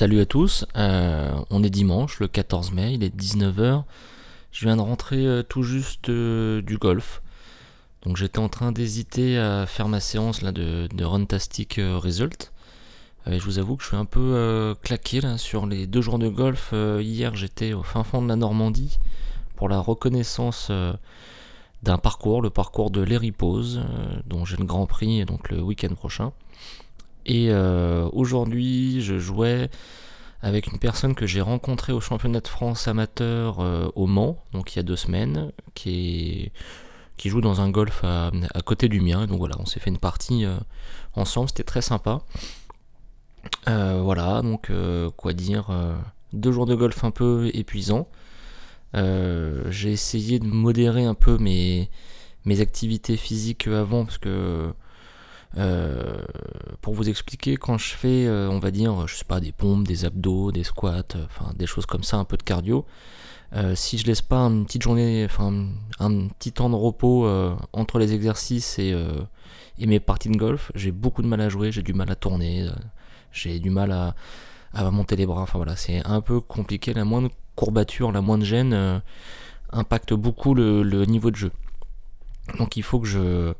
Salut à tous, euh, on est dimanche, le 14 mai, il est 19h. Je viens de rentrer euh, tout juste euh, du golf. Donc j'étais en train d'hésiter à faire ma séance de, Runtastic Result. je vous avoue que je suis un peu claqué sur les deux jours de golf. hier j'étais au fin fond de la Normandie pour la reconnaissance d'un parcours, le parcours de l'Eripose, dont j'ai le Grand Prix donc le week-end prochain. Et euh, aujourd'hui, je jouais avec une personne que j'ai rencontrée au championnat de France amateur euh, au Mans, donc il y a deux semaines, qui, qui joue dans un golf à, côté du mien. Donc voilà, on s'est fait une partie euh, ensemble, c'était très sympa. voilà, donc quoi dire, deux jours de golf un peu épuisants. j'ai essayé de modérer un peu mes activités physiques avant parce que euh, pour vous expliquer, quand je fais, euh, on va dire, je sais pas, des pompes, des abdos, des squats, euh, enfin des choses comme ça, un peu de cardio, si je laisse pas une petite journée, enfin un petit temps de repos entre les exercices et, mes parties de golf, j'ai beaucoup de mal à jouer, j'ai du mal à tourner, j'ai du mal à, à, monter les bras. Enfin voilà, c'est un peu compliqué. La moindre courbature, la moindre gêne impacte beaucoup le, niveau de jeu. Donc il faut que je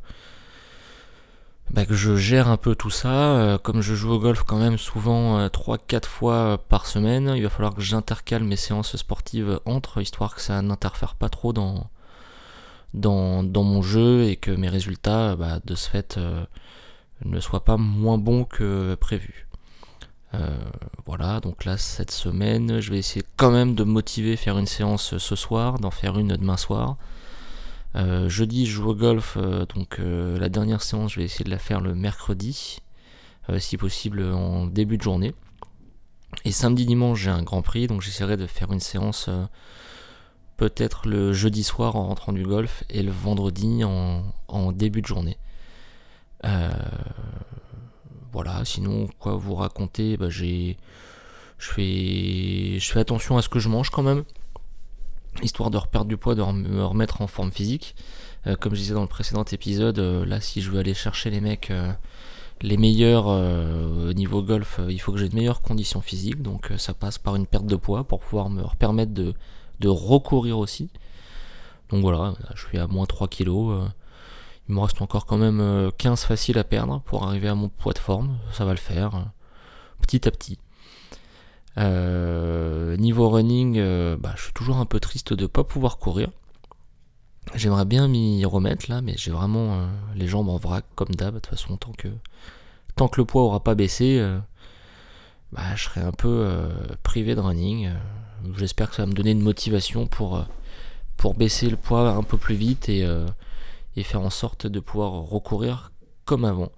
bah, que je gère un peu tout ça. Euh, comme je joue au golf quand même souvent 3-4 euh, fois par semaine, il va falloir que j'intercale mes séances sportives entre, histoire que ça n'interfère pas trop dans, dans, dans, mon jeu et que mes résultats, bah, de ce fait, euh, ne soient pas moins bons que prévu. voilà, donc là cette semaine, je vais essayer quand même de me motiver, faire une séance ce soir, d'en faire une demain soir. Euh, jeudi, je joue au golf, euh, donc euh, la dernière séance, je vais essayer de la faire le mercredi, si possible en début de journée. Et samedi, dimanche, j'ai un grand prix, donc j'essaierai de faire une séance peut-être le jeudi soir en rentrant du golf et le vendredi en, début de journée. voilà, sinon, quoi vous raconter, bah, j'ai. Je fais, je fais attention à ce que je mange quand même histoire de reperdre du poids, de me remettre en forme physique. Euh, comme je disais dans le précédent épisode, euh, là si je veux aller chercher les mecs euh, les meilleurs au niveau golf, il faut que j'ai de meilleures conditions physiques, donc ça passe par une perte de poids pour pouvoir me permettre de, de recourir aussi. Donc voilà, je suis à moins 3 kg. il me reste encore quand même 15 faciles à perdre pour arriver à mon poids de forme, ça va le faire, petit à petit. Euh, niveau running, euh, bah, je suis toujours un peu triste de ne pas pouvoir courir. J'aimerais bien m'y remettre là, mais j'ai vraiment euh, les jambes en vrac comme d'hab. De toute façon, tant que, tant que le poids aura pas baissé, bah, je serai un peu privé de running. J'espère que ça va me donner une motivation pour, pour baisser le poids un peu plus vite et, et faire en sorte de pouvoir recourir comme avant.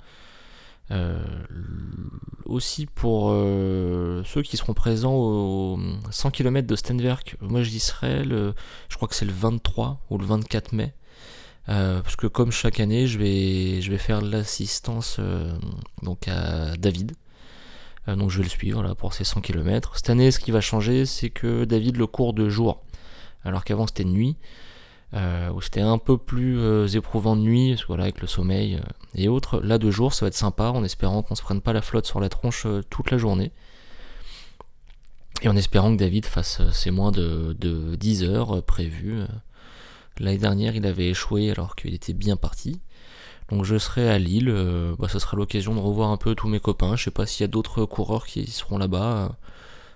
Euh, aussi pour euh, ceux qui seront présents au 100 km de Stenwerk, moi j'y serai, le, je crois que c'est le 23 ou le 24 mai. Euh, parce que comme chaque année, je vais, je vais faire l'assistance donc à David. donc je vais le suivre là, pour ces 100 km. Cette année, ce qui va changer, c'est que David le court de jour. Alors qu'avant c'était nuit. Euh, où c'était un peu plus euh, éprouvant de nuit, voilà, avec le sommeil euh, et autres. Là, de jour, ça va être sympa, en espérant qu'on se prenne pas la flotte sur la tronche toute la journée. Et en espérant que David fasse ses moins de, 10 heures prévues. L'année dernière, il avait échoué alors qu'il était bien parti. Donc je serai à Lille, bah, ça sera l'occasion de revoir un peu tous mes copains. Je sais pas s'il y a d'autres coureurs qui seront là-bas.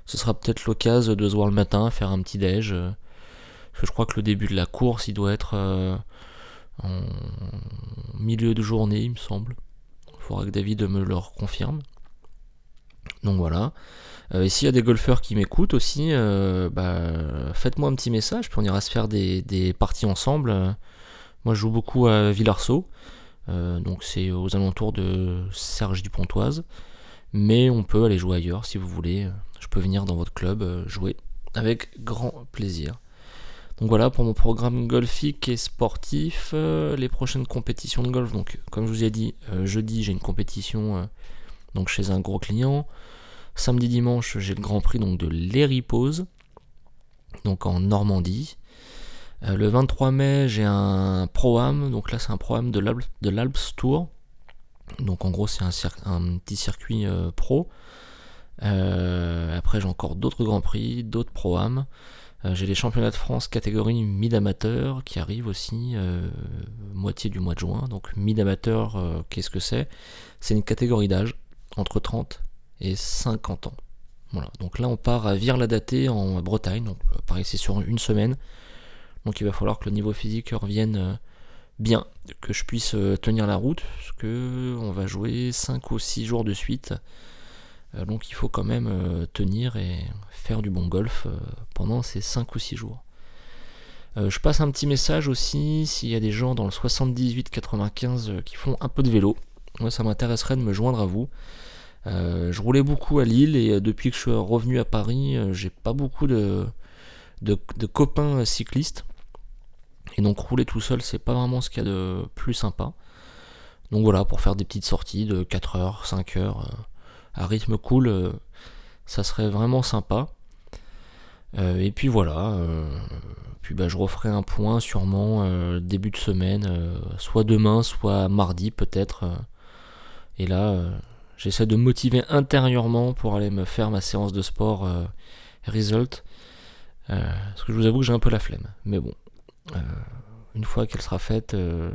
ce sera peut-être l'occasion de se voir le matin, faire un petit déj je crois que le début de la course, il doit être euh, en milieu de journée, il me semble. Il faudra que David me le confirme. Donc voilà. Euh, et s'il y a des golfeurs qui m'écoutent aussi, euh, bah, faites-moi un petit message, puis on ira se faire des, parties ensemble. Moi je joue beaucoup à Villarceau, donc c'est aux alentours de Serge du Pontoise. Mais on peut aller jouer ailleurs si vous voulez. Je peux venir dans votre club jouer avec grand plaisir. Donc voilà pour mon programme golfique et sportif. Euh, les prochaines compétitions de golf. Donc comme je vous ai dit, euh, jeudi j'ai une compétition euh, donc chez un gros client. Samedi dimanche j'ai le Grand Prix donc de l'Eripose, donc en Normandie. le 23 mai j'ai un Pro-Am, donc là c'est un Pro-Am de l'Alps Tour. Donc en gros c'est un, un, petit circuit pro. après j'ai encore d'autres grands prix, d'autres pro-am. J'ai les championnats de France catégorie mid-amateur qui arrivent aussi moitié du mois de juin. Donc mid-amateur, qu'est-ce que c'est? C'est une catégorie d'âge entre 30 et 50 ans. Voilà, donc là on part à Vire-la-Daté en Bretagne, donc pareil c'est sur une semaine. Donc il va falloir que le niveau physique revienne bien, que je puisse euh, tenir la route, parce que on va jouer 5 ou 6 jours de suite. Euh, donc il faut quand même euh, tenir et faire du bon golf pendant ces 5 ou 6 jours. je passe un petit message aussi s'il y a des gens dans le 78-95 qui font un peu de vélo. Moi ça m'intéresserait de me joindre à vous. je roulais beaucoup à Lille et depuis que je suis revenu à Paris, j'ai pas beaucoup de, de copains cyclistes. Et donc rouler tout seul, c'est pas vraiment ce qu'il y a de plus sympa. Donc voilà, pour faire des petites sorties de 4 heures, 5 heures, euh, à rythme cool, euh, ça serait vraiment sympa. Euh, et puis voilà, puis bah, je referai un point sûrement début de semaine, soit demain, soit mardi peut-être. et là, j'essaie de motiver intérieurement pour aller me faire ma séance de sport result. parce que je vous avoue que j'ai un peu la flemme. Mais bon, euh, une fois qu'elle sera faite, euh,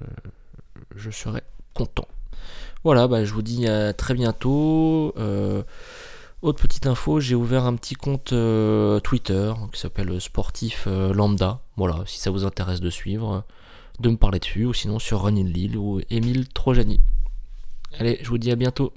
je serai content. Voilà, bah, je vous dis à très bientôt. Euh, autre petite info, j'ai ouvert un petit compte Twitter qui s'appelle Sportif Lambda. Voilà, si ça vous intéresse de suivre, de me parler dessus, ou sinon sur Running Lille ou Émile Trojani. Allez, je vous dis à bientôt.